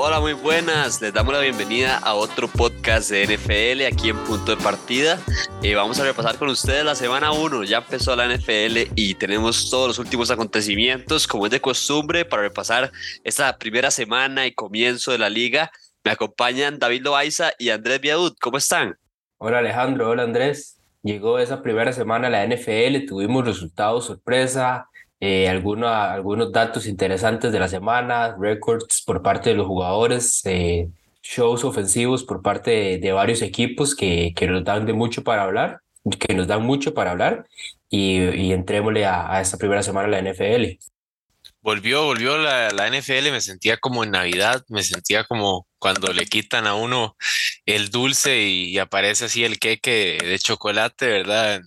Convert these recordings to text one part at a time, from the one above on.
Hola, muy buenas. Les damos la bienvenida a otro podcast de NFL aquí en Punto de Partida. Eh, vamos a repasar con ustedes la semana 1. Ya empezó la NFL y tenemos todos los últimos acontecimientos, como es de costumbre, para repasar esta primera semana y comienzo de la liga. Me acompañan David Loaiza y Andrés Viadut. ¿Cómo están? Hola Alejandro, hola Andrés. Llegó esa primera semana la NFL, tuvimos resultados sorpresa, eh, algunos, algunos datos interesantes de la semana, records por parte de los jugadores, eh, shows ofensivos por parte de, varios equipos que, que, nos dan de mucho para hablar, que nos dan mucho para hablar y, y entrémosle a, a esta primera semana la NFL volvió, volvió la, la, NFL, me sentía como en Navidad, me sentía como cuando le quitan a uno el dulce y, aparece así el queque de chocolate, ¿verdad?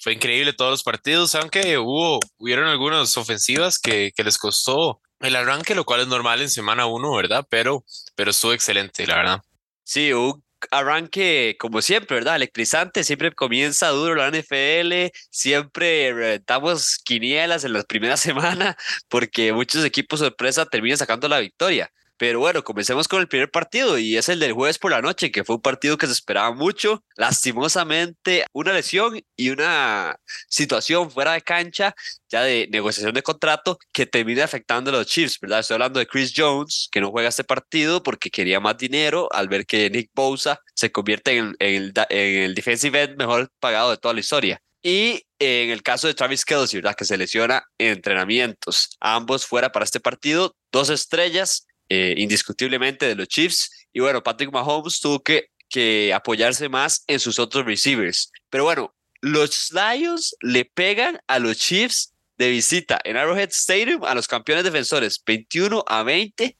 Fue increíble todos los partidos, aunque hubo, hubieron algunas ofensivas que, que les costó el arranque, lo cual es normal en semana uno, ¿verdad? Pero, pero estuvo excelente, la verdad. Sí, hubo arranque, como siempre, ¿verdad? Electrizante, siempre comienza duro la NFL, siempre reventamos quinielas en las primeras semanas porque muchos equipos sorpresa terminan sacando la victoria. Pero bueno, comencemos con el primer partido y es el del jueves por la noche, que fue un partido que se esperaba mucho. Lastimosamente, una lesión y una situación fuera de cancha, ya de negociación de contrato, que termina afectando a los Chiefs, ¿verdad? Estoy hablando de Chris Jones, que no juega este partido porque quería más dinero al ver que Nick Bosa se convierte en, el, en el defensive end mejor pagado de toda la historia. Y en el caso de Travis Kelsey, ¿verdad? Que se lesiona en entrenamientos. Ambos fuera para este partido, dos estrellas eh, indiscutiblemente de los Chiefs. Y bueno, Patrick Mahomes tuvo que, que apoyarse más en sus otros receivers. Pero bueno, los Lions le pegan a los Chiefs de visita en Arrowhead Stadium a los campeones defensores 21 a 20.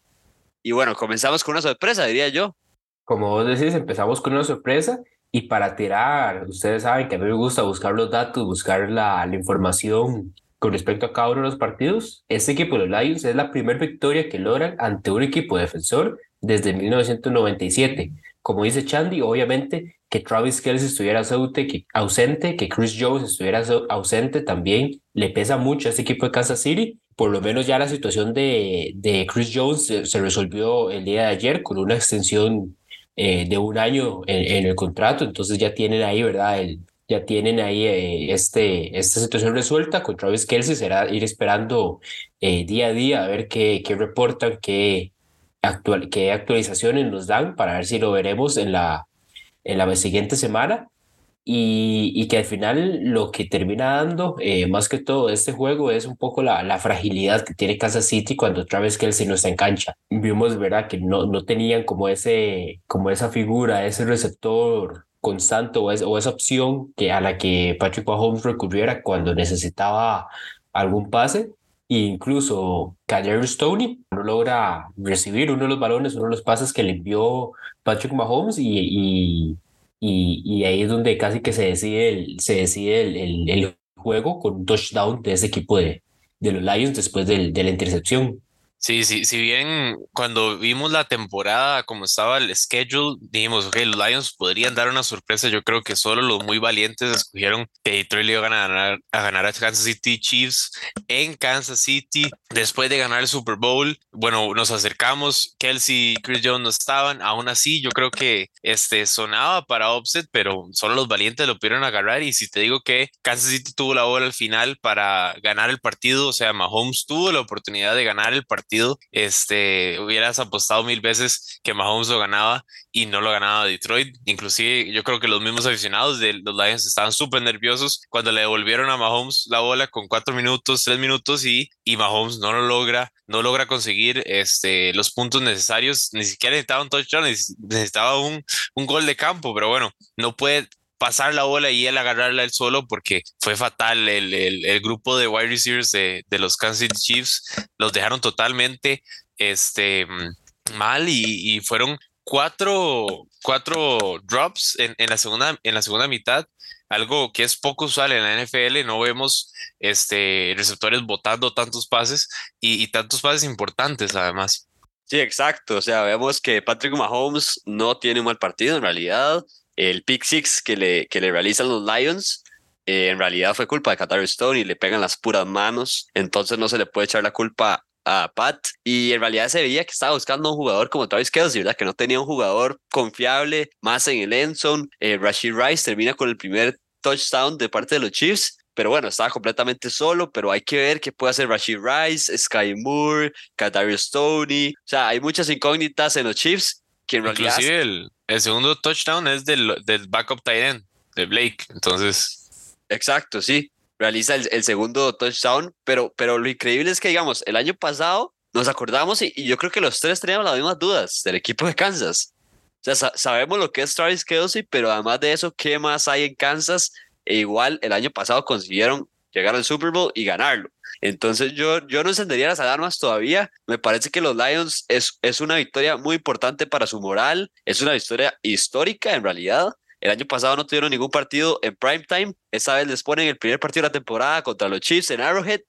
Y bueno, comenzamos con una sorpresa, diría yo. Como vos decís, empezamos con una sorpresa y para tirar, ustedes saben que a mí me gusta buscar los datos, buscar la, la información con respecto a cada uno de los partidos, este equipo de los Lions es la primera victoria que logran ante un equipo defensor desde 1997. Como dice Chandy, obviamente que Travis Kelce estuviera ausente, que Chris Jones estuviera ausente también le pesa mucho a este equipo de Kansas City. Por lo menos ya la situación de, de Chris Jones se, resolvió el día de ayer con una extensión eh, de un año en, el contrato, entonces ya tienen ahí, ¿verdad? El, ya tienen ahí eh, este, esta situación resuelta. Con Travis Kelsey será ir esperando eh, día a día a ver qué, qué reportan, qué, actual, qué actualizaciones nos dan para ver si lo veremos en la, en la siguiente semana. Y, y que al final lo que termina dando, eh, más que todo, este juego es un poco la, la fragilidad que tiene Kansas City cuando Travis Kelsey no está en cancha. Vimos, ¿verdad?, que no, no tenían como, ese, como esa figura, ese receptor constante o, o esa opción que a la que Patrick Mahomes recurriera cuando necesitaba algún pase. E incluso Kaderi Stoney no logra recibir uno de los balones, uno de los pases que le envió Patrick Mahomes y, y, y, ahí es donde casi que se decide el, se decide el, el, juego con un touchdown de ese equipo de, de los Lions después de la intercepción. Sí, sí, si bien cuando vimos la temporada, como estaba el schedule, dijimos, ok, los Lions podrían dar una sorpresa. Yo creo que solo los muy valientes escogieron que Detroit le iba a ganar, a ganar a Kansas City Chiefs en Kansas City después de ganar el Super Bowl. Bueno, nos acercamos, Kelsey y Chris Jones no estaban. Aún así, yo creo que este sonaba para offset, pero solo los valientes lo pudieron agarrar. Y si te digo que Kansas City tuvo la bola al final para ganar el partido, o sea, Mahomes tuvo la oportunidad de ganar el partido este, hubieras apostado mil veces que Mahomes lo ganaba y no lo ganaba Detroit. Inclusive yo creo que los mismos aficionados de los Lions estaban súper nerviosos cuando le devolvieron a Mahomes la bola con cuatro minutos, tres minutos y, y Mahomes no lo logra, no logra conseguir este, los puntos necesarios. Ni siquiera necesitaba un touchdown, necesitaba un, un gol de campo, pero bueno, no puede pasar la bola y él agarrarla él solo porque fue fatal. El, el, grupo de wide receivers de, de, los Kansas Chiefs los dejaron totalmente este, mal y, y fueron cuatro, cuatro drops en, en, la segunda, en la segunda mitad. Algo que es poco usual en la NFL, no vemos este, receptores botando tantos pases y, y tantos pases importantes además. Sí, exacto. O sea, vemos que Patrick Mahomes no tiene un mal partido en realidad el pick six que le, que le realizan los Lions, eh, en realidad fue culpa de Qatar Stone y le pegan las puras manos, entonces no se le puede echar la culpa a Pat y en realidad se veía que estaba buscando un jugador como Travis Kelsey, ¿verdad? Que no tenía un jugador confiable más en el end zone. Eh, Rashid Rice termina con el primer touchdown de parte de los Chiefs. Pero bueno, estaba completamente solo, pero hay que ver qué puede hacer Rashid Rice, Sky Moore, Kadarius Stoney. O sea, hay muchas incógnitas en los Chiefs que en realidad... Inclusive el, el segundo touchdown es del, del backup tight end, de Blake. Entonces... Exacto, sí realiza el, segundo touchdown, pero, pero lo increíble es que, digamos, el año pasado nos acordamos y, yo creo que los tres teníamos las mismas dudas del equipo de Kansas. O sea, sabemos lo que es Travis Kelsey, pero además de eso, ¿qué más hay en Kansas? E igual el año pasado consiguieron llegar al Super Bowl y ganarlo. Entonces yo, yo no encendería las alarmas todavía. Me parece que los Lions es, es una victoria muy importante para su moral, es una victoria histórica en realidad. El año pasado no tuvieron ningún partido en prime time. Esta vez les ponen el primer partido de la temporada contra los Chiefs en Arrowhead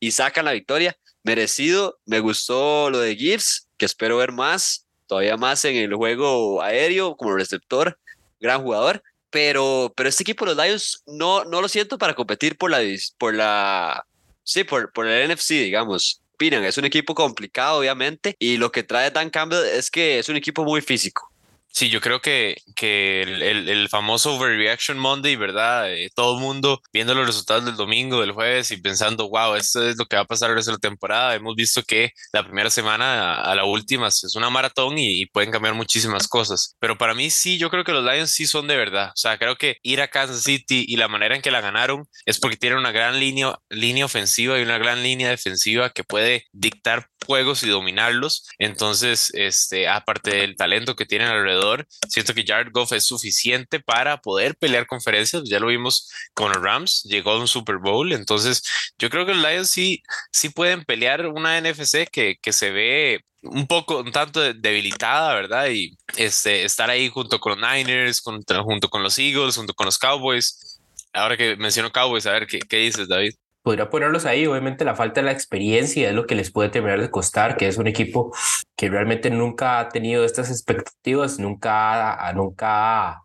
y sacan la victoria. Merecido. Me gustó lo de Gibbs, que espero ver más, todavía más en el juego aéreo como receptor. Gran jugador. Pero, pero este equipo, los Lions, no, no lo siento para competir por la, por la, sí, por, por el NFC, digamos. Opinan, es un equipo complicado, obviamente, y lo que trae Dan Campbell es que es un equipo muy físico. Sí, yo creo que, que el, el, famoso Overreaction Monday, ¿verdad? Eh, todo el mundo viendo los resultados del domingo, del jueves y pensando, wow, esto es lo que va a pasar el resto de la temporada. Hemos visto que la primera semana a, la última es una maratón y, pueden cambiar muchísimas cosas. Pero para mí sí, yo creo que los Lions sí son de verdad. O sea, creo que ir a Kansas City y la manera en que la ganaron es porque tienen una gran línea, línea ofensiva y una gran línea defensiva que puede dictar juegos y dominarlos. Entonces, este, aparte del talento que tienen alrededor, siento que Jared Goff es suficiente para poder pelear conferencias. Ya lo vimos con los Rams, llegó a un Super Bowl. Entonces, yo creo que los Lions sí, sí pueden pelear una NFC que, que se ve un poco, un tanto debilitada, ¿verdad? Y este, estar ahí junto con los Niners, junto con los Eagles, junto con los Cowboys. Ahora que menciono Cowboys, a ver, ¿qué, qué dices, David? Podría ponerlos ahí. Obviamente la falta de la experiencia es lo que les puede terminar de costar, que es un equipo que realmente nunca ha tenido estas expectativas, nunca, nunca,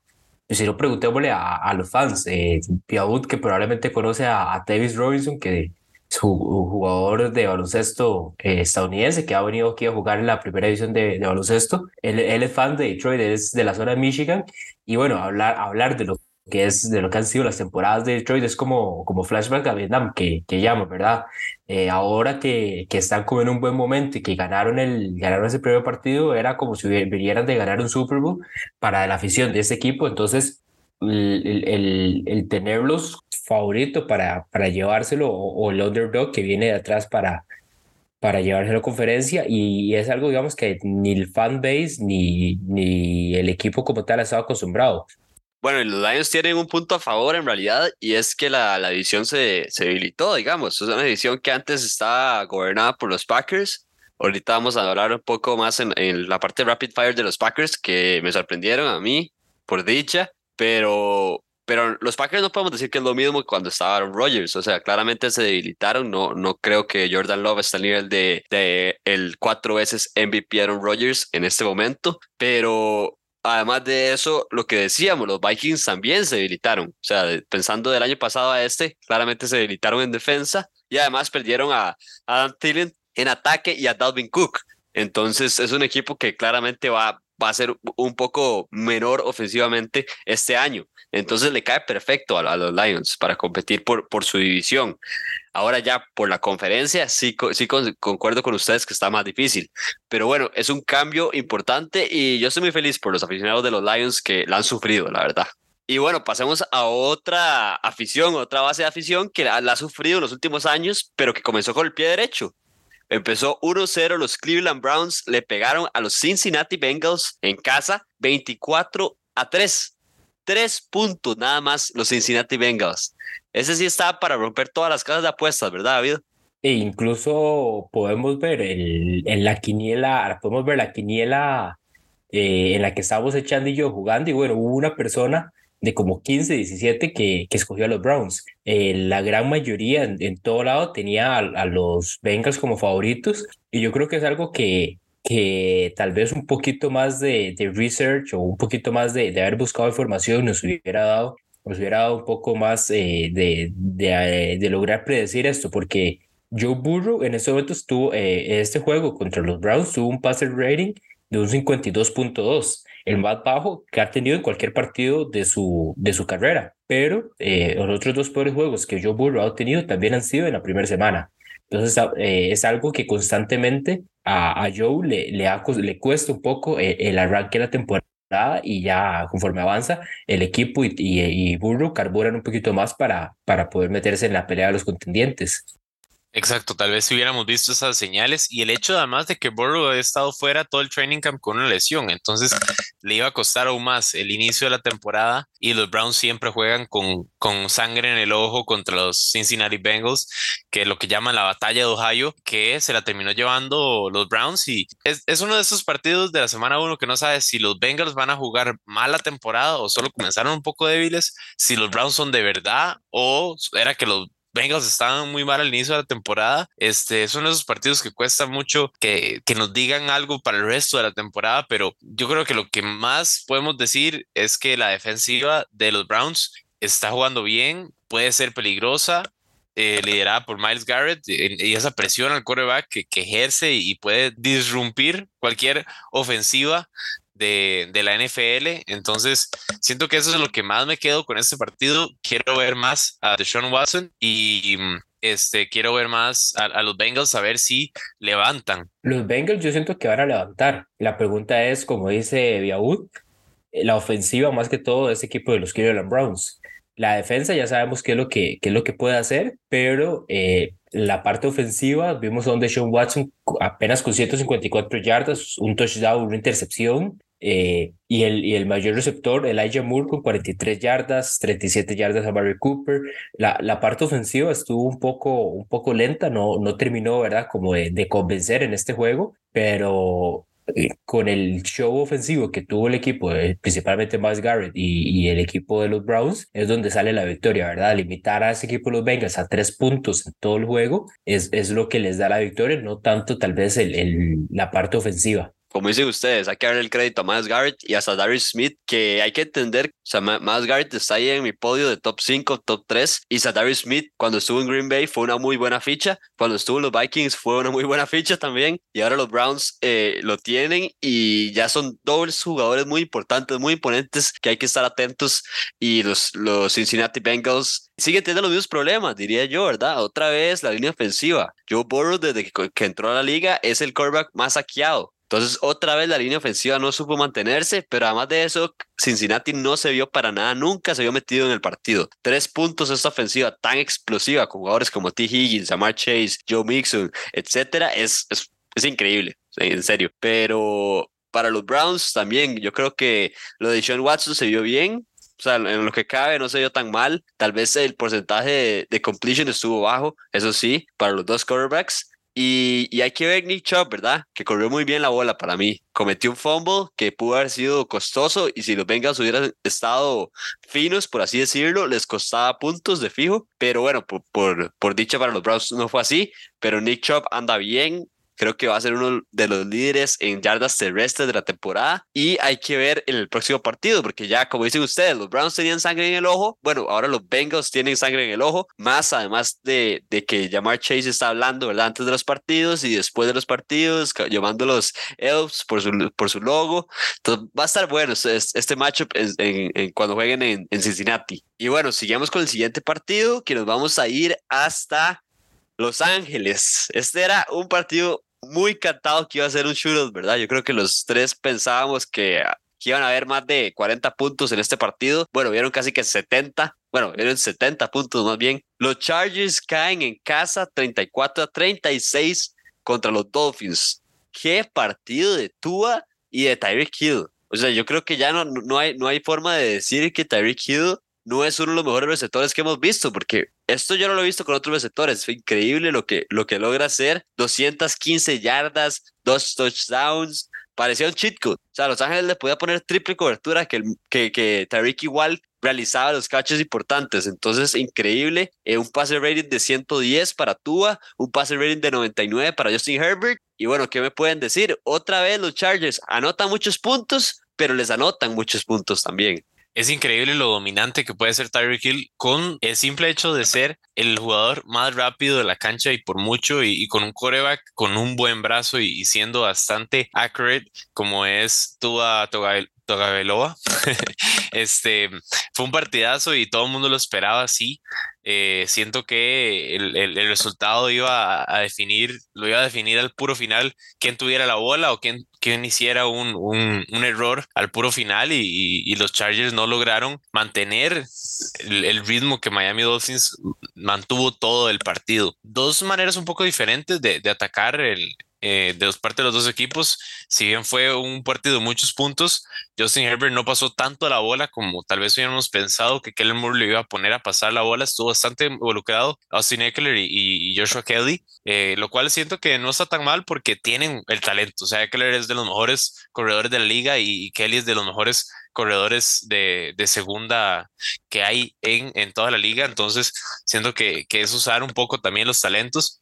si no preguntémosle a, a los fans, eh, Piaud que probablemente conoce a, a Davis Robinson, que es un jugador de baloncesto eh, estadounidense que ha venido aquí a jugar en la primera división de, de baloncesto. Él, él, es fan de Detroit, es de la zona de Michigan. Y bueno, hablar, hablar de lo que es de lo que han sido las temporadas de Detroit, es como, como flashback a Vietnam, que, que llamo, ¿verdad? Eh, ahora que, que están como en un buen momento y que ganaron, el, ganaron ese primer partido, era como si vinieran de ganar un Super Bowl para la afición de ese equipo, entonces el, el, el tenerlos favorito para, para llevárselo o, el underdog que viene de atrás para, para llevárselo a conferencia y es algo, digamos, que ni el fan base ni, ni el equipo como tal ha estado acostumbrado. Bueno, los Lions tienen un punto a favor en realidad y es que la, la división se, se debilitó, digamos. Es una división que antes estaba gobernada por los Packers. Ahorita vamos a hablar un poco más en, en la parte rapid fire de los Packers que me sorprendieron a mí, por dicha, pero, pero los Packers no podemos decir que es lo mismo cuando estaba Aaron Rodgers. O sea, claramente se debilitaron. No, no creo que Jordan Love esté al nivel de, de el cuatro veces MVP Aaron Rodgers en este momento, pero además de eso, lo que decíamos, los Vikings también se debilitaron. O sea, pensando del año pasado a este, claramente se debilitaron en defensa y además perdieron a Adam Thielen en ataque y a Dalvin Cook. Entonces es un equipo que claramente va, va a ser un poco menor ofensivamente este año. Entonces le cae perfecto a, los Lions para competir por, su división. Ahora ya por la conferencia, sí, sí concuerdo con ustedes que está más difícil. Pero bueno, es un cambio importante y yo estoy muy feliz por los aficionados de los Lions que la han sufrido, la verdad. Y bueno, pasemos a otra afición, otra base de afición que la, la ha sufrido en los últimos años, pero que comenzó con el pie derecho. Empezó 1-0, los Cleveland Browns le pegaron a los Cincinnati Bengals en casa 24 a 3. Tres puntos nada más los Cincinnati Bengals. Ese sí está para romper todas las casas de apuestas, ¿verdad, David? E incluso podemos ver el, en la quiniela, podemos ver la quiniela eh, en la que estábamos echando y yo jugando y bueno, hubo una persona de como 15, 17 que, que escogió a los Browns. Eh, la gran mayoría en, todo lado tenía a, los Bengals como favoritos y yo creo que es algo que, que tal vez un poquito más de, de research o un poquito más de, de, haber buscado información nos hubiera dado, nos hubiera dado un poco más eh, de, de, de, lograr predecir esto, porque Joe Burrow en ese momento estuvo, eh, este juego contra los Browns tuvo un passer rating de un 52.2, el más bajo que ha tenido en cualquier partido de su, de su carrera. Pero eh, los otros dos peores juegos que Joe Burrow ha tenido también han sido en la primera semana. Entonces eh, es algo que constantemente a, a Joe le, le, le cuesta un poco el, el arranque de la temporada y ya conforme avanza el equipo y, y, y, Burrow carburan un poquito más para, para poder meterse en la pelea de los contendientes. Exacto, tal vez si hubiéramos visto esas señales y el hecho además de que Burrow ha estado fuera todo el training camp con una lesión, entonces le iba a costar aún más el inicio de la temporada y los Browns siempre juegan con, con sangre en el ojo contra los Cincinnati Bengals, que es lo que llaman la batalla de Ohio, que se la terminó llevando los Browns y es, es uno de esos partidos de la semana uno que no sabe si los Bengals van a jugar mal la temporada o solo comenzaron un poco débiles, si los Browns son de verdad o era que los Bengals estaban muy mal al inicio de la temporada. Este, son esos partidos que cuesta mucho que, que nos digan algo para el resto de la temporada, pero yo creo que lo que más podemos decir es que la defensiva de los Browns está jugando bien, puede ser peligrosa, eh, liderada por Miles Garrett y, esa presión al quarterback que, ejerce y puede disrumpir cualquier ofensiva de, de, la NFL. Entonces, siento que eso es lo que más me quedo con este partido. Quiero ver más a Deshaun Watson y este, quiero ver más a, los Bengals a ver si levantan. Los Bengals yo siento que van a levantar. La pregunta es, como dice Biaud, la ofensiva más que todo de ese equipo de los Cleveland Browns. La defensa ya sabemos qué es lo que, qué es lo que puede hacer, pero eh, la parte ofensiva vimos a un Deshaun Watson apenas con 154 yardas, un touchdown, una intercepción, eh, y, el, y el mayor receptor, Elijah Moore, con 43 yardas, 37 yardas a Barry Cooper. La, la parte ofensiva estuvo un poco, un poco lenta, no, no terminó, ¿verdad?, como de, de convencer en este juego, pero eh, con el show ofensivo que tuvo el equipo, eh, principalmente Miles Garrett y, y, el equipo de los Browns, es donde sale la victoria, ¿verdad? Limitar a ese equipo de los Bengals a tres puntos en todo el juego es, es lo que les da la victoria, no tanto tal vez el, el, la parte ofensiva como dicen ustedes, hay que darle el crédito a Miles Garrett y hasta Darius Smith, que hay que entender, o sea, Miles Garrett está ahí en mi podio de top 5, top 3, y Darius Smith cuando estuvo en Green Bay fue una muy buena ficha, cuando estuvo en los Vikings fue una muy buena ficha también, y ahora los Browns eh, lo tienen y ya son dobles jugadores muy importantes, muy imponentes, que hay que estar atentos, y los, los Cincinnati Bengals siguen teniendo los mismos problemas, diría yo, ¿verdad? Otra vez la línea ofensiva. Joe Burrow, desde que, entró a la liga, es el quarterback más saqueado entonces, otra vez la línea ofensiva no supo mantenerse, pero además de eso, Cincinnati no se vio para nada, nunca se vio metido en el partido. Tres puntos esta ofensiva tan explosiva con jugadores como T. Higgins, Amar Chase, Joe Mixon, etcétera, es, es, es increíble, en serio. Pero para los Browns también, yo creo que lo de Sean Watson se vio bien, o sea, en lo que cabe no se vio tan mal. Tal vez el porcentaje de, de, completion estuvo bajo, eso sí, para los dos quarterbacks. Y, y, hay que ver Nick Chubb, ¿verdad? Que corrió muy bien la bola para mí. Cometió un fumble que pudo haber sido costoso y si los Bengals hubieran estado finos, por así decirlo, les costaba puntos de fijo. Pero bueno, por, por, por dicha para los Browns no fue así. Pero Nick Chubb anda bien, Creo que va a ser uno de los líderes en yardas terrestres de la temporada. Y hay que ver en el próximo partido, porque ya, como dicen ustedes, los Browns tenían sangre en el ojo. Bueno, ahora los Bengals tienen sangre en el ojo. Más además de, de que Jamar Chase está hablando, ¿verdad? Antes de los partidos y después de los partidos, llamando los Elves por su, por su logo. Entonces va a estar bueno este matchup en, en, en cuando jueguen en, en Cincinnati. Y bueno, sigamos con el siguiente partido, que nos vamos a ir hasta los Ángeles. Este era un partido muy cantado que iba a ser un shootout, ¿verdad? Yo creo que los tres pensábamos que, que, iban a haber más de 40 puntos en este partido. Bueno, vieron casi que 70. Bueno, vieron 70 puntos más bien. Los Chargers caen en casa 34 a 36 contra los Dolphins. Qué partido de Tua y de Tyreek Hill. O sea, yo creo que ya no, no, hay, no hay forma de decir que Tyreek Hill no es uno de los mejores receptores que hemos visto, porque esto yo no lo he visto con otros receptores. Fue increíble lo que, lo que logra hacer. 215 yardas, dos touchdowns. Parecía un cheat code. O sea, Los Ángeles le podía poner triple cobertura que, que, que Tariq igual realizaba los catches importantes. Entonces, increíble. Eh, un pase rating de 110 para Tua, un pase rating de 99 para Justin Herbert. Y bueno, ¿qué me pueden decir? Otra vez los Chargers anotan muchos puntos, pero les anotan muchos puntos también. Es increíble lo dominante que puede ser Tyreek Hill con el simple hecho de ser el jugador más rápido de la cancha y por mucho y, con un coreback con un buen brazo y, siendo bastante accurate como es Tua Togabeloa. este fue un partidazo y todo el mundo lo esperaba así. Eh, siento que el, el, resultado iba a, definir, lo iba a definir al puro final quién tuviera la bola o quién, quién hiciera un, un, un error al puro final y, y, los Chargers no lograron mantener el, el, ritmo que Miami Dolphins mantuvo todo el partido. Dos maneras un poco diferentes de, de atacar el, eh, de dos partes de los dos equipos. Si bien fue un partido de muchos puntos, Justin Herbert no pasó tanto la bola como tal vez hubiéramos pensado que Kellen Moore le iba a poner a pasar la bola. Estuvo bastante involucrado Austin Eckler y, Joshua Kelly, eh, lo cual siento que no está tan mal porque tienen el talento. O sea, Eckler es de los mejores corredores de la liga y, Kelly es de los mejores corredores de, de, segunda que hay en, en toda la liga. Entonces, siento que, que es usar un poco también los talentos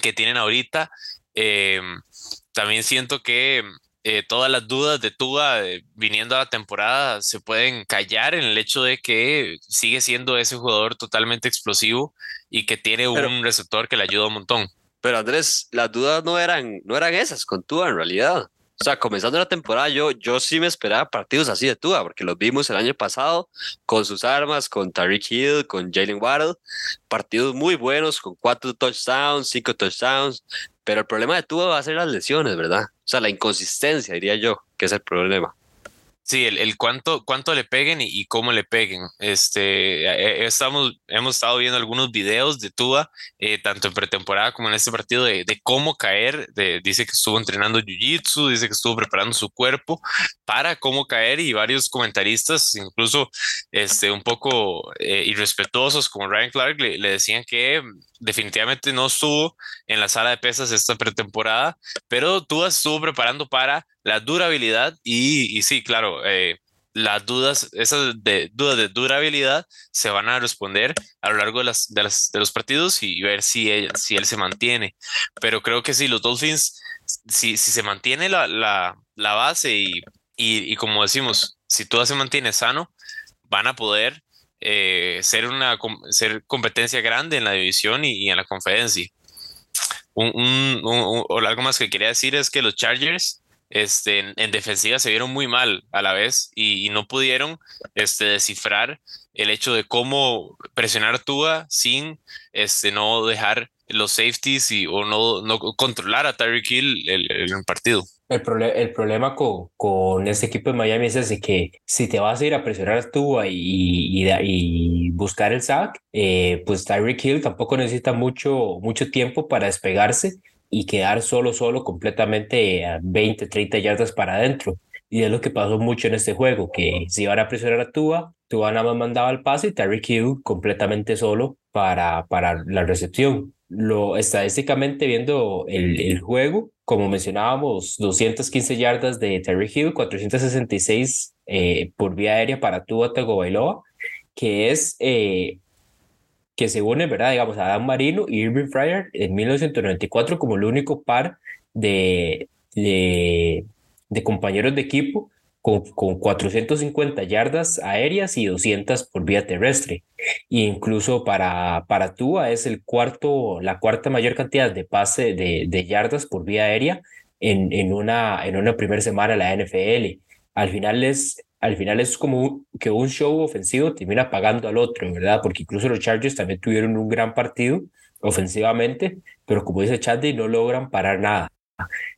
que tienen ahorita Em, también siento que eh, todas las dudas de Tua eh, viniendo a la temporada se pueden callar en el hecho de que sigue siendo ese jugador totalmente explosivo y que tiene un receptor que le ayuda un montón. Pero Andrés, las dudas no eran, no eran esas con Tua en realidad. O sea, comenzando la temporada, yo, yo sí me esperaba partidos así de Tua, porque los vimos el año pasado con sus armas, con Tariq Hill, con Jalen Waddle, partidos muy buenos, con cuatro touchdowns, cinco touchdowns, pero el problema de Tua va a ser las lesiones, ¿verdad? O sea, la inconsistencia, diría yo, que es el problema. Sí, el, el cuánto, cuánto le peguen y, cómo le peguen. Este, eh, eh, estamos, hemos estado viendo algunos videos de Tua, eh, tanto en pretemporada como en este partido, de, de cómo caer. De, dice que estuvo entrenando Jiu-Jitsu, dice que estuvo preparando su cuerpo para cómo caer y varios comentaristas, incluso este, un poco irrespetuosos como Ryan Clark, le, le decían que definitivamente no estuvo en la sala de pesas esta pretemporada, pero Tua estuvo preparando para la durabilidad y, sí, claro, eh, las dudas, esas de, dudas de durabilidad se van a responder a lo largo de, los partidos y ver si él, si se mantiene. Pero creo que sí, los Dolphins, si, si se mantiene la, base y, como decimos, si todo se mantiene sano, van a poder eh, ser una ser competencia grande en la división y, en la conferencia. Un, un, o algo más que quería decir es que los Chargers este, en, defensiva se vieron muy mal a la vez y, no pudieron este, descifrar el hecho de cómo presionar Tua sin este, no dejar los safeties y, o no, no controlar a Tyreek Hill el, el partido. El, problema con, con este equipo de Miami es ese que si te vas a ir a presionar tú y, y, buscar el sack, eh, pues Tyreek Hill tampoco necesita mucho, mucho tiempo para despegarse y quedar solo, solo, completamente a 20, 30 yardas para adentro. Y es lo que pasó mucho en este juego, que si iban a presionar a Tua, Tua nada más mandaba el pase y Terry Hill completamente solo para, la recepción. Lo, estadísticamente viendo el juego, como mencionábamos, 215 yardas de Terry Hill, 466 eh, por vía aérea para Tua Tagovailoa, que es eh, que se une, ¿verdad? Digamos, a Adam Marino y Irving Fryer en 1994 como el único par de, de compañeros de equipo con, con, 450 yardas aéreas y 200 por vía terrestre. Y incluso para, para Tua es el cuarto, la cuarta mayor cantidad de pase de, de yardas por vía aérea en, en, una, en una primera semana la NFL. Al final es al final es como que un show ofensivo termina pagando al otro, ¿verdad? Porque incluso los Chargers también tuvieron un gran partido ofensivamente, pero como dice Chadley, no logran parar nada.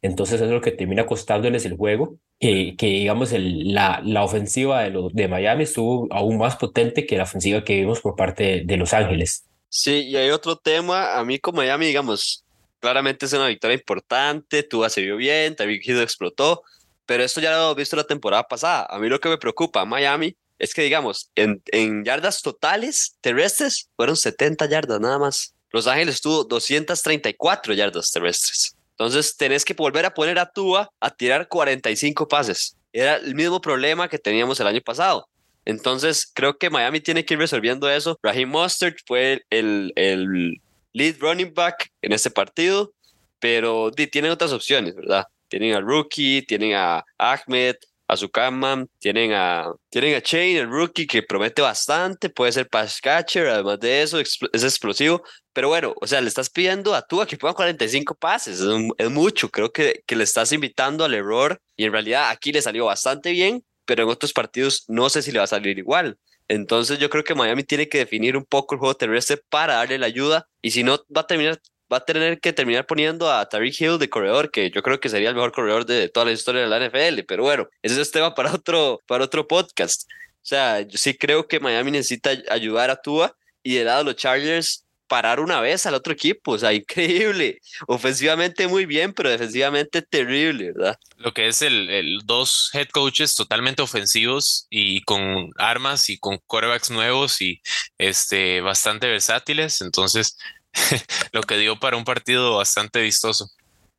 Entonces es lo que termina costándoles el juego, que, que digamos la, la ofensiva de, los, de Miami estuvo aún más potente que la ofensiva que vimos por parte de, Los Ángeles. Sí, y hay otro tema, a mí como Miami, digamos, claramente es una victoria importante, Tua se vio bien, también Hill explotó, pero esto ya lo hemos visto la temporada pasada. A mí lo que me preocupa Miami es que, digamos, en, en yardas totales terrestres fueron 70 yardas nada más. Los Ángeles tuvo 234 yardas terrestres. Entonces tenés que volver a poner a Tua a tirar 45 pases. Era el mismo problema que teníamos el año pasado. Entonces creo que Miami tiene que ir resolviendo eso. Raheem Mustard fue el, el lead running back en este partido, pero tienen otras opciones, ¿verdad? tienen a Rookie, tienen a Ahmed, a su cama, tienen a, tienen a Chain, el rookie, que promete bastante, puede ser pass catcher, además de eso, es explosivo, pero bueno, o sea, le estás pidiendo a Tua que ponga 45 pases, es, es, mucho, creo que, que le estás invitando al error y en realidad aquí le salió bastante bien, pero en otros partidos no sé si le va a salir igual. Entonces yo creo que Miami tiene que definir un poco el juego terrestre para darle la ayuda y si no va a terminar va a tener que terminar poniendo a Tariq Hill de corredor, que yo creo que sería el mejor corredor de toda la historia de la NFL, pero bueno, ese es tema para otro, para otro podcast. O sea, yo sí creo que Miami necesita ayudar a Tua y de lado los Chargers parar una vez al otro equipo, o sea, increíble. Ofensivamente muy bien, pero defensivamente terrible, ¿verdad? Lo que es el, el, dos head coaches totalmente ofensivos y con armas y con quarterbacks nuevos y este bastante versátiles, entonces lo que dio para un partido bastante vistoso.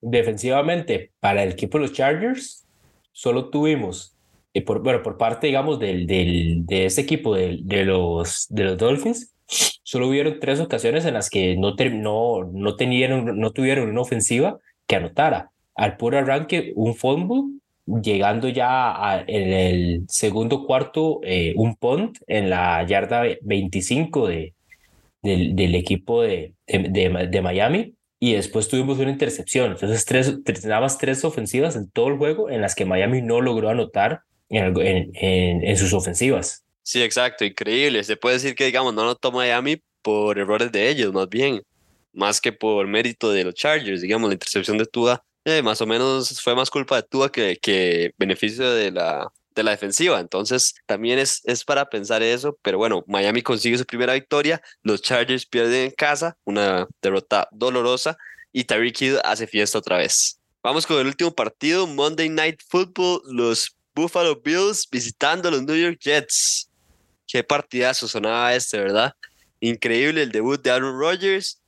Defensivamente, para el equipo de los Chargers, solo tuvimos, eh, por, bueno, por parte, digamos, del, del, de este equipo de, de, los, de los Dolphins, solo hubieron tres ocasiones en las que no, no, no, tenían, no tuvieron una ofensiva que anotara. Al puro arranque, un fumble, llegando ya en el segundo cuarto, eh, un punt en la yarda 25 de, del, equipo de, de, de, Miami y después tuvimos una intercepción. Entonces, tres, tres, tres ofensivas en todo el juego en las que Miami no logró anotar en, en, en, sus ofensivas. Sí, exacto, increíble. Se puede decir que, digamos, no anotó Miami por errores de ellos, más bien, más que por mérito de los Chargers, digamos, la intercepción de Tua. Eh, más o menos fue más culpa de Tua que, que beneficio de la, de la defensiva. Entonces, también es, es para pensar eso, pero bueno, Miami consigue su primera victoria, los Chargers pierden en casa, una derrota dolorosa, y Tyreek Hill hace fiesta otra vez. Vamos con el último partido, Monday Night Football, los Buffalo Bills visitando a los New York Jets. Qué partidazo sonaba este, ¿verdad? Increíble el debut de Aaron Rodgers.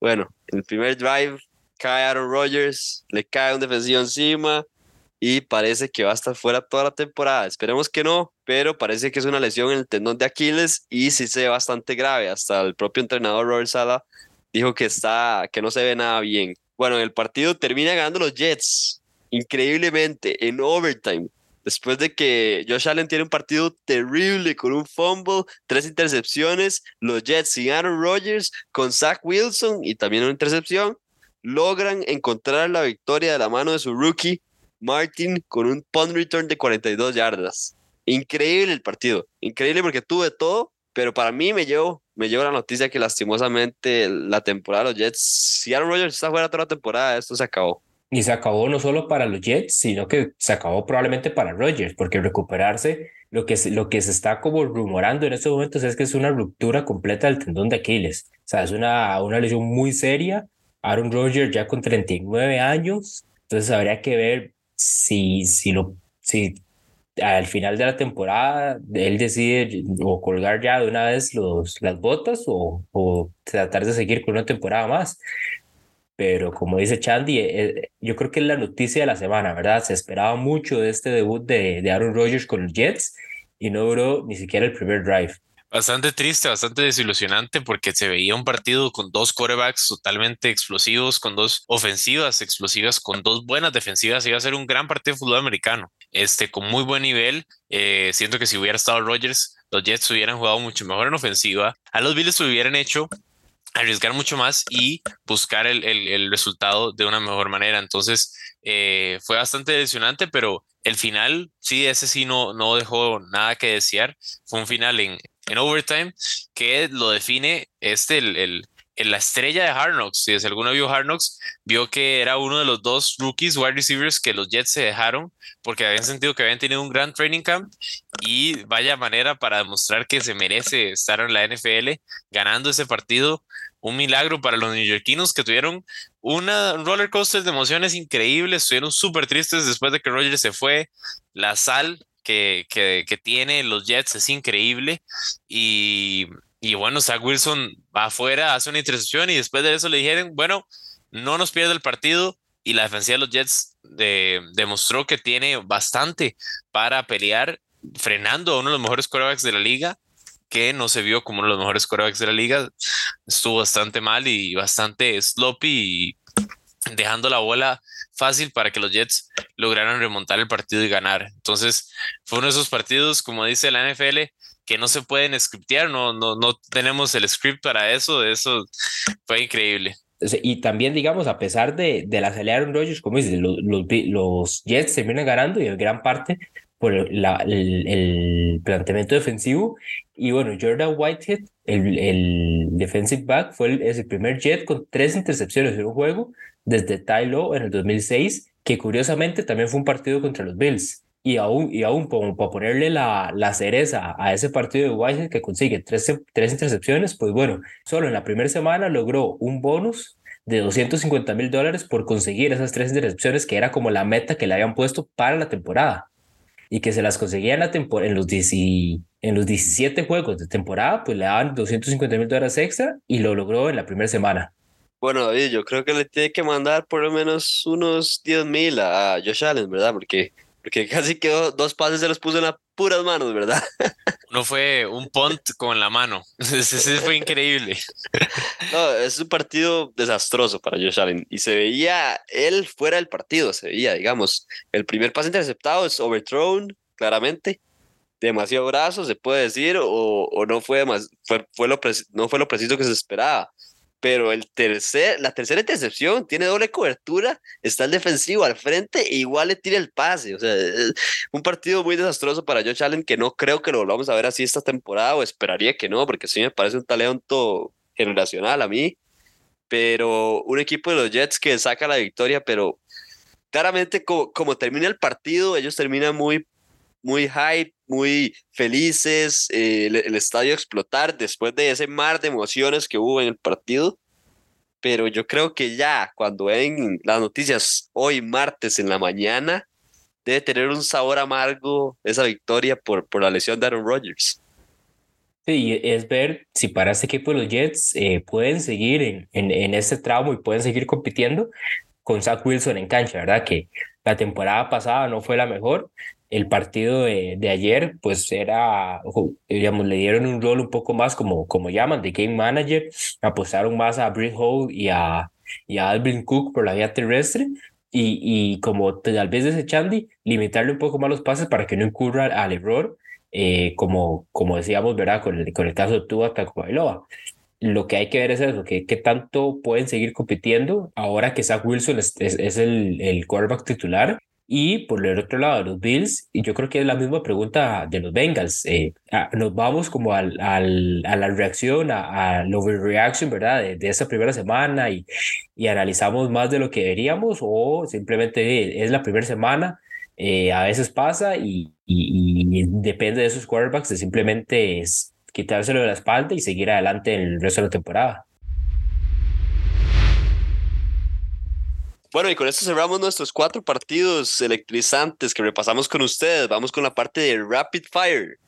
Bueno, el primer drive cae Aaron Rodgers, le cae un defensivo encima, y parece que va a estar fuera toda la temporada. Esperemos que no, pero parece que es una lesión en el tendón de Aquiles y sí se ve bastante grave. Hasta el propio entrenador Robert Sala dijo que está que no se ve nada bien. Bueno, el partido termina ganando los Jets increíblemente en overtime. Después de que Josh Allen tiene un partido terrible con un fumble, tres intercepciones, los Jets y Aaron Rodgers con Zach Wilson y también una intercepción logran encontrar la victoria de la mano de su rookie Martin con un punt return de 42 yardas. Increíble el partido, increíble porque tuve todo, pero para mí me llevo, me llevo la noticia que lastimosamente la temporada de los Jets, si Aaron Rodgers está fuera toda la temporada, esto se acabó. Y se acabó no solo para los Jets, sino que se acabó probablemente para Rodgers, porque recuperarse, lo que, lo que se está como rumorando en estos momentos es que es una ruptura completa del tendón de Aquiles. O sea, es una, una lesión muy seria. Aaron Rodgers ya con 39 años, entonces habría que ver si, si, lo, si al final de la temporada él decide o colgar ya de una vez los, las botas o, o tratar de seguir con una temporada más. Pero como dice Chandy, eh, yo creo que es la noticia de la semana, ¿verdad? Se esperaba mucho de este debut de, de Aaron Rodgers con los Jets y no duró ni siquiera el primer drive. Bastante triste, bastante desilusionante porque se veía un partido con dos quarterbacks totalmente explosivos, con dos ofensivas explosivas, con dos buenas defensivas. Iba a ser un gran partido de fútbol americano, este, con muy buen nivel. Eh, siento que si hubiera estado Rodgers, los Jets hubieran jugado mucho mejor en ofensiva. A los Bills hubieran hecho arriesgar mucho más y buscar el, el, el resultado de una mejor manera. Entonces, eh, fue bastante decepcionante, pero el final, sí, ese sí no, no dejó nada que desear. Fue un final en, en overtime, que lo define este, el, el, la estrella de Hard Knocks. Si es alguno vio Hard Knocks, vio que era uno de los dos rookies wide receivers que los Jets se dejaron porque habían sentido que habían tenido un gran training camp y vaya manera para demostrar que se merece estar en la NFL ganando ese partido. Un milagro para los neoyorquinos que tuvieron una roller coaster de emociones increíbles, estuvieron súper tristes después de que Rogers se fue. La sal que, que, tiene los Jets es increíble. Y, y bueno, Zach Wilson va afuera, hace una intercepción y después de eso le dijeron, bueno, no nos pierde el partido. Y la defensiva de los Jets de, demostró que tiene bastante para pelear, frenando a uno de los mejores quarterbacks de la liga, que no se vio como uno de los mejores quarterbacks de la liga. Estuvo bastante mal y bastante sloppy dejando la bola fácil para que los Jets lograran remontar el partido y ganar. Entonces, fue uno de esos partidos, como dice la NFL, que no se pueden scriptear, no, no, no tenemos el script para eso, eso fue increíble. Y también, digamos, a pesar de, de la salida de Aaron Rodgers, como dices, los, los, los Jets terminan ganando y en gran parte por la, el, el, planteamiento defensivo. Y bueno, Jordan Whitehead, el, el defensive back, fue el, es el primer Jet con tres intercepciones en un juego desde Tylo en el 2006, que curiosamente también fue un partido contra los Bills. Y aún, y aún como para ponerle la, la cereza a ese partido de Whitehead que consigue tres, tres intercepciones, pues bueno, solo en la primera semana logró un bonus de 250 mil dólares por conseguir esas tres intercepciones, que era como la meta que le habían puesto para la temporada. Y que se las conseguía en, los, en los 17 juegos de temporada, pues le daban 250 mil dólares extra y lo logró en la primera semana. Bueno, David, yo creo que le tiene que mandar por lo menos unos 10 mil a Josh Allen, ¿verdad? Porque porque casi quedó dos pases se los puso en las puras manos, ¿verdad? No fue un punt con la mano. Ese fue increíble. No, es un partido desastroso para Josh Allen. Y se veía él fuera del partido, se veía, digamos. El primer pase interceptado es overthrown, claramente. Demasiado brazo, se puede decir, o, o no fue, más, fue, fue lo no fue lo preciso que se esperaba pero el tercer, la tercera intercepción tiene doble cobertura, está el defensivo al frente e igual le tira el pase. O sea, un partido muy desastroso para Josh Allen que no creo que lo volvamos a ver así esta temporada o esperaría que no, porque sí me parece un talento generacional a mí. Pero un equipo de los Jets que saca la victoria, pero claramente como, termina el partido, ellos terminan muy muy hype, muy felices, eh, el, estadio explotar después de ese mar de emociones que hubo en el partido. Pero yo creo que ya cuando ven las noticias hoy martes en la mañana, debe tener un sabor amargo esa victoria por, por la lesión de Aaron Rodgers. Sí, es ver si para este equipo de los Jets eh, pueden seguir en, en, en este tramo y pueden seguir compitiendo con Zach Wilson en cancha, ¿verdad? Que la temporada pasada no fue la mejor, el partido de, de, ayer, pues era, digamos, le dieron un rol un poco más como, como llaman, de game manager, apostaron más a Britt Hall y a, y a Alvin Cook por la vía terrestre, y, y como tal vez desechando, limitarle un poco más los pases para que no incurra al error, eh, como, como decíamos, ¿verdad? Con el, con el caso de Tua Tagovailoa. Lo que hay que ver es eso, que qué tanto pueden seguir compitiendo ahora que Zach Wilson es, es, es el, el quarterback titular y por el otro lado, los Bills, y yo creo que es la misma pregunta de los Bengals. Eh, nos vamos como al, al, a la reacción, a, a la overreaction, ¿verdad? De, de, esa primera semana y, y analizamos más de lo que deberíamos, o simplemente es la primera semana, eh, a veces pasa y, y, y, depende de esos quarterbacks de simplemente quitárselo de la espalda y seguir adelante el resto de la temporada. Bueno, y con esto cerramos nuestros cuatro partidos electrizantes que repasamos con ustedes. Vamos con la parte de Rapid Fire.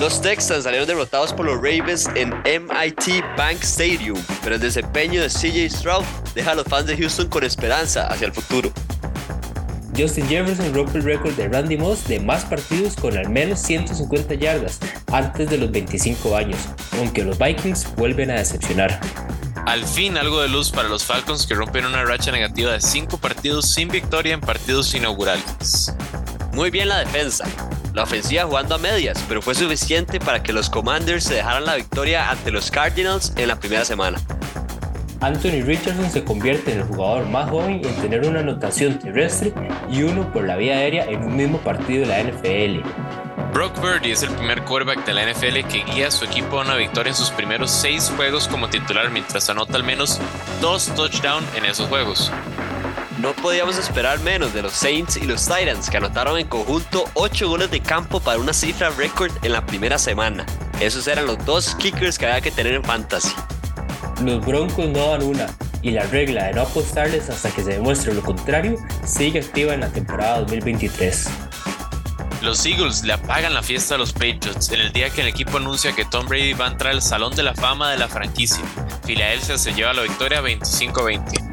Los Texans salieron derrotados por los Ravens en MIT Bank Stadium, pero el desempeño de CJ Stroud deja a los fans de Houston con esperanza hacia el futuro. Justin Jefferson rompe el récord de Randy Moss de más partidos con al menos 150 yardas antes de los 25 años, aunque los Vikings vuelven a decepcionar. Al fin algo de luz para los Falcons que rompen una racha negativa de 5 partidos sin victoria en partidos inaugurales. Muy bien la defensa, la ofensiva jugando a medias, pero fue suficiente para que los Commanders se dejaran la victoria ante los Cardinals en la primera semana. Anthony Richardson se convierte en el jugador más joven en tener una anotación terrestre y uno por la vía aérea en un mismo partido de la NFL. Brock Purdy es el primer quarterback de la NFL que guía a su equipo a una victoria en sus primeros seis juegos como titular mientras anota al menos dos touchdowns en esos juegos. No podíamos esperar menos de los Saints y los Titans que anotaron en conjunto 8 goles de campo para una cifra récord en la primera semana. Esos eran los dos kickers que había que tener en fantasy. Los Broncos no dan una y la regla de no apostarles hasta que se demuestre lo contrario sigue activa en la temporada 2023. Los Eagles le apagan la fiesta a los Patriots en el día que el equipo anuncia que Tom Brady va a entrar al Salón de la Fama de la franquicia. Filadelfia se lleva la victoria 25-20.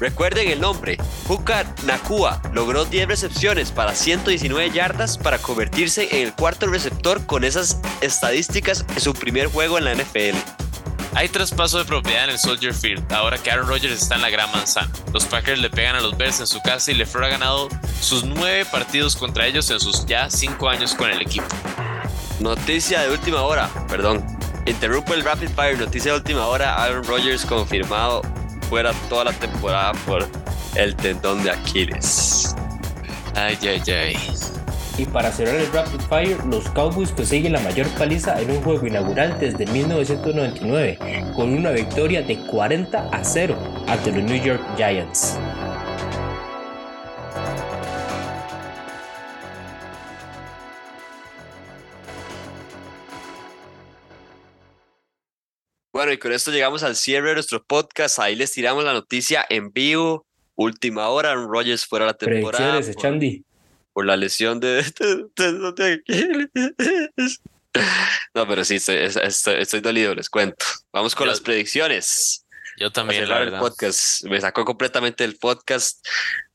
Recuerden el nombre. Puka Nakua logró 10 recepciones para 119 yardas para convertirse en el cuarto receptor con esas estadísticas en su primer juego en la NFL. Hay traspaso de propiedad en el Soldier Field, ahora que Aaron Rodgers está en la Gran Manzana. Los Packers le pegan a los Bears en su casa y LeFleur ha ganado sus nueve partidos contra ellos en sus ya cinco años con el equipo. Noticia de última hora, perdón. Interrumpo el Rapid Fire. Noticia de última hora. Aaron Rodgers confirmado fuera toda la temporada por el tendón de Aquiles. Ay, ay, ay. Y para cerrar el Rapid Fire, los Cowboys consiguen la mayor paliza en un juego inaugural desde 1999, con una victoria de 40 a 0 ante los New York Giants. Bueno, y con esto llegamos al cierre de nuestro podcast. Ahí les tiramos la noticia en vivo. Última hora, Aaron Rodgers fuera la temporada. Predicciones, por- Chandy. Por la lesión de. No, pero sí, estoy, estoy- estoy dolido, les cuento. Vamos con Yo- las predicciones. Yo también, la cerrar el verdad. podcast. Me sacó completamente del podcast.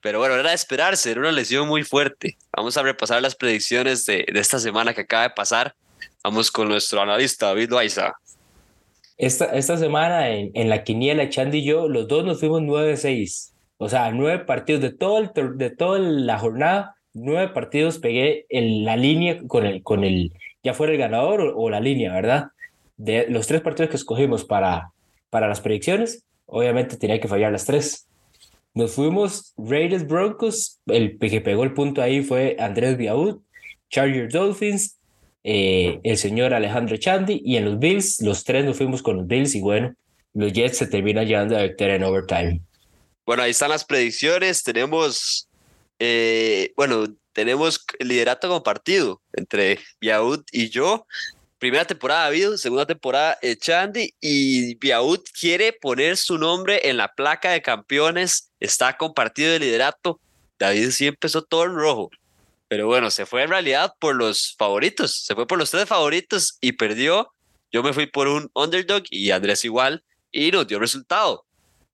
Pero bueno, era de esperarse, era una lesión muy fuerte. Vamos a repasar las predicciones de, de esta semana que acaba de pasar. Vamos con nuestro analista, David Loaiza. Esta, esta semana en, en la quiniela, Chandy y yo, los dos nos fuimos 9-6. O sea, nueve partidos de, todo el, de toda la jornada, nueve partidos pegué en la línea con el, con el ya fuera el ganador o, o la línea, ¿verdad? De los tres partidos que escogimos para, para las predicciones, obviamente tenía que fallar las tres. Nos fuimos Raiders Broncos, el que pegó el punto ahí fue Andrés Biaud, Chargers Dolphins, eh, el señor Alejandro Chandy y en los Bills, los tres nos fuimos con los Bills y bueno, los Jets se terminan llevando la victoria en overtime. Bueno, ahí están las predicciones. Tenemos, eh, bueno, tenemos liderato compartido entre Biaud y yo. Primera temporada David, segunda temporada eh, Chandy y Biaud quiere poner su nombre en la placa de campeones. Está compartido el liderato. David sí empezó todo en rojo. Pero bueno, se fue en realidad por los favoritos. Se fue por los tres favoritos y perdió. Yo me fui por un underdog y Andrés igual y nos dio resultado.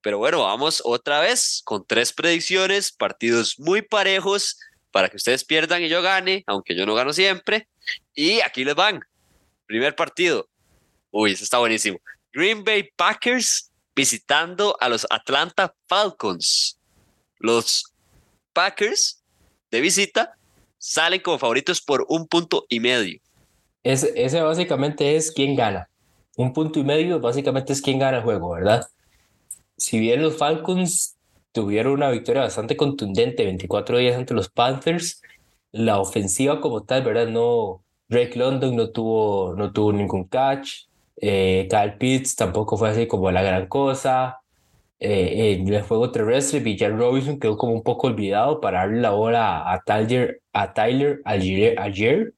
Pero bueno, vamos otra vez con tres predicciones, partidos muy parejos para que ustedes pierdan y yo gane, aunque yo no gano siempre. Y aquí les van. Primer partido. Uy, ese está buenísimo. Green Bay Packers visitando a los Atlanta Falcons. Los Packers de visita salen como favoritos por un punto y medio. Ese, ese básicamente es quién gana. Un punto y medio básicamente es quién gana el juego, ¿verdad? Si bien los Falcons tuvieron una victoria bastante contundente, 24 días ante los Panthers, la ofensiva como tal, ¿verdad? No, Drake London no tuvo, no tuvo ningún catch, eh, Pitts tampoco fue así como la gran cosa. Eh, en el juego terrestre, Villar Robinson quedó como un poco olvidado para darle la bola a Tyler, a Tyler ayer, ayer.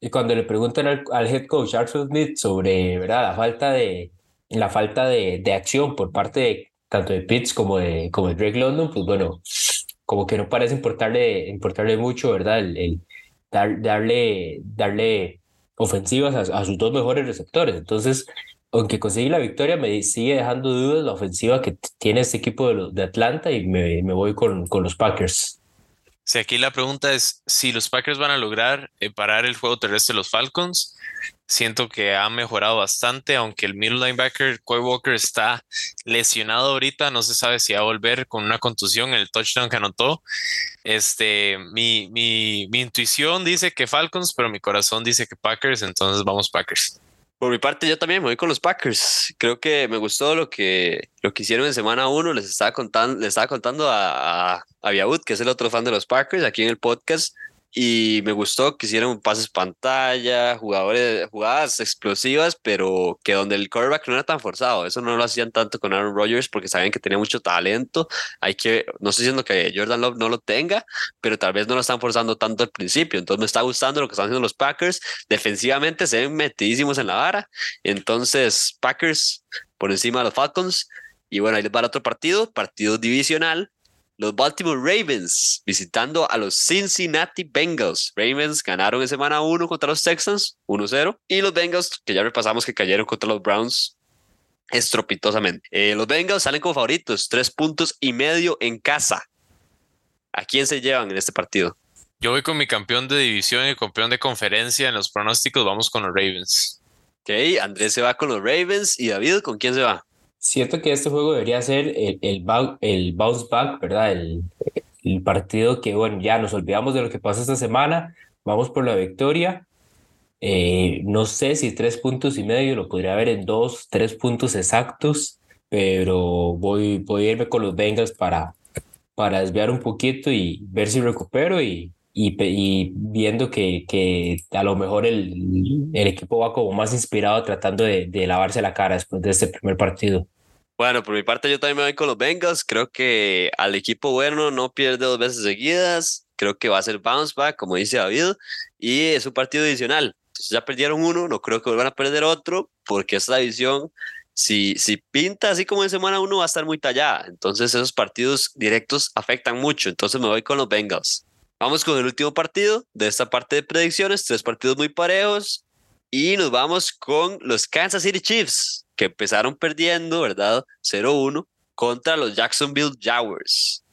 Y cuando le preguntan al, al head coach Arthur Smith sobre ¿verdad? la falta de, la falta de, de acción por parte de tanto de Pitts como de, como de Drake London, pues bueno, como que no parece importarle, importarle mucho, ¿verdad? El, dar, darle, darle ofensivas a, sus dos mejores receptores. Entonces, aunque conseguí la victoria, me sigue dejando dudas la ofensiva que tiene este equipo de, de Atlanta y me, me voy con, con los Packers. Si aquí la pregunta es si los Packers van a lograr eh, parar el juego terrestre de los Falcons. Siento que ha mejorado bastante, aunque el middle linebacker Coy Walker está lesionado ahorita, no se sabe si va a volver con una contusión en el touchdown que anotó. Este, mi, mi, mi intuición dice que Falcons, pero mi corazón dice que Packers, entonces vamos Packers. Por mi parte, yo también voy con los Packers. Creo que me gustó lo que, lo que hicieron en semana uno. Les estaba contando, les estaba contando a, a, a Biaud, que es el otro fan de los Packers, aquí en el podcast. Y me gustó que hicieron pases pantalla, jugadores, jugadas explosivas, pero que donde el quarterback no era tan forzado. Eso no lo hacían tanto con Aaron Rodgers porque sabían que tenía mucho talento. Hay que, no estoy diciendo que Jordan Love no lo tenga, pero tal vez no lo están forzando tanto al principio. Entonces me está gustando lo que están haciendo los Packers. Defensivamente se ven metidísimos en la vara. Entonces, Packers por encima de los Falcons. Y bueno, ahí les va el otro partido, partido divisional. Los Baltimore Ravens visitando a los Cincinnati Bengals. Ravens ganaron en semana 1 contra los Texans, 1-0. Y los Bengals, que ya repasamos que cayeron contra los Browns estropitosamente. Eh, los Bengals salen como favoritos, tres puntos y medio en casa. ¿A quién se llevan en este partido? Yo voy con mi campeón de división y campeón de conferencia. En los pronósticos vamos con los Ravens. Ok, Andrés se va con los Ravens y David, ¿con quién se va? Siento que este juego debería ser el, el, el bounce back, ¿verdad? El, el partido que, bueno, ya nos olvidamos de lo que pasó esta semana, vamos por la victoria. Eh, no sé si tres puntos y medio lo podría ver en dos, tres puntos exactos, pero voy, voy a irme con los Bengals para, para desviar un poquito y ver si recupero y, y, viendo que, que a lo mejor el, el equipo va como más inspirado tratando de, lavarse la cara después de este primer partido. Bueno, por mi parte yo también me voy con los Bengals. Creo que al equipo bueno no pierde dos veces seguidas. Creo que va a ser bounce back, como dice David, y es un partido adicional. Ya perdieron uno, no creo que vuelvan a perder otro, porque esta división, si, si pinta así como en semana uno, va a estar muy tallada. Entonces esos partidos directos afectan mucho. Entonces me voy con los Bengals. Vamos con el último partido de esta parte de predicciones, tres partidos muy parejos. Y nos vamos con los Kansas City Chiefs, que empezaron perdiendo, ¿verdad? 0-1 contra los Jacksonville Jaguars.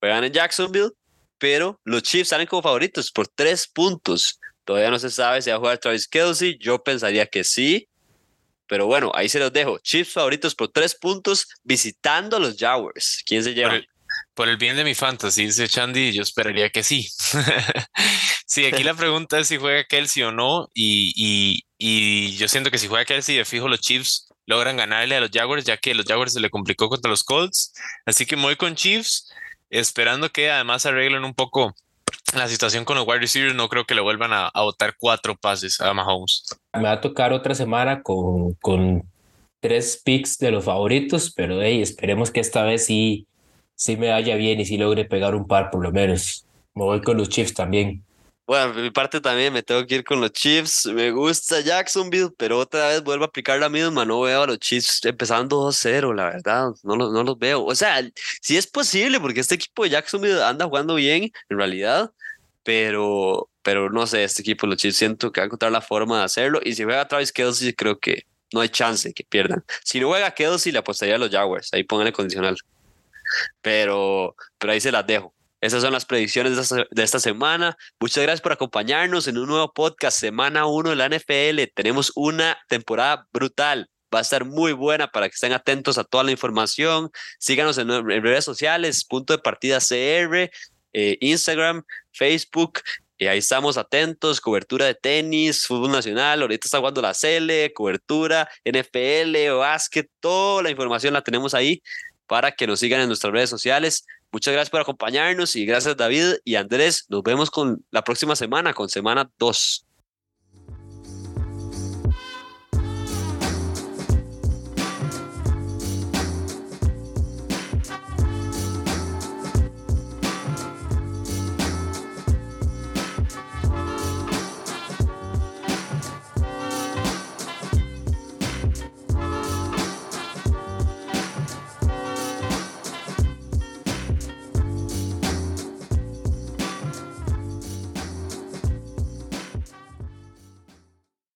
Juegan en Jacksonville, pero los Chiefs salen como favoritos por tres puntos. Todavía no se sabe si va a jugar Travis Kelsey. Yo pensaría que sí. Pero bueno, ahí se los dejo. Chiefs favoritos por tres puntos visitando a los Jaguars. ¿Quién se lleva? Por el, bien de mi fantasy, dice Chandy, yo esperaría que sí. sí, aquí la pregunta es si juega Kelsey o no. Y, y, y yo siento que si juega Kelsey, de fijo los Chiefs logran ganarle a los Jaguars, ya que los Jaguars se le complicó contra los Colts. Así que me voy con Chiefs, esperando que además arreglen un poco la situación con los wide receivers. No creo que le vuelvan a, a botar cuatro pases a Mahomes. Me va a tocar otra semana con, con tres picks de los favoritos, pero hey, esperemos que esta vez sí, sí me vaya bien y sí logre pegar un par por lo menos. Me voy con los Chiefs también. Bueno, mi parte también me tengo que ir con los Chiefs. Me gusta Jacksonville, pero otra vez vuelvo a aplicar la misma. No veo a los Chiefs empezando 2-0, la verdad. No, no los veo. O sea, sí es posible porque este equipo de Jacksonville anda jugando bien, en realidad. Pero, pero no sé, este equipo, los Chiefs, siento que va a encontrar la forma de hacerlo. Y si juega Travis Kelsey, creo que no hay chance que pierdan. Si no juega Kelsey, le apostaría a los Jaguars. Ahí pónganle condicional. Pero, pero ahí se las dejo. Esas son las predicciones de esta, semana. Muchas gracias por acompañarnos en un nuevo podcast, semana 1 de la NFL. Tenemos una temporada brutal. Va a estar muy buena para que estén atentos a toda la información. Síganos en, redes sociales, punto de partida CR, eh, Instagram, Facebook. Y ahí estamos atentos, cobertura de tenis, fútbol nacional, ahorita está jugando la CL, cobertura, NFL, básquet, toda la información la tenemos ahí para que nos sigan en nuestras redes sociales. Muchas gracias por acompañarnos y gracias David y Andrés. Nos vemos con la próxima semana, con semana 2.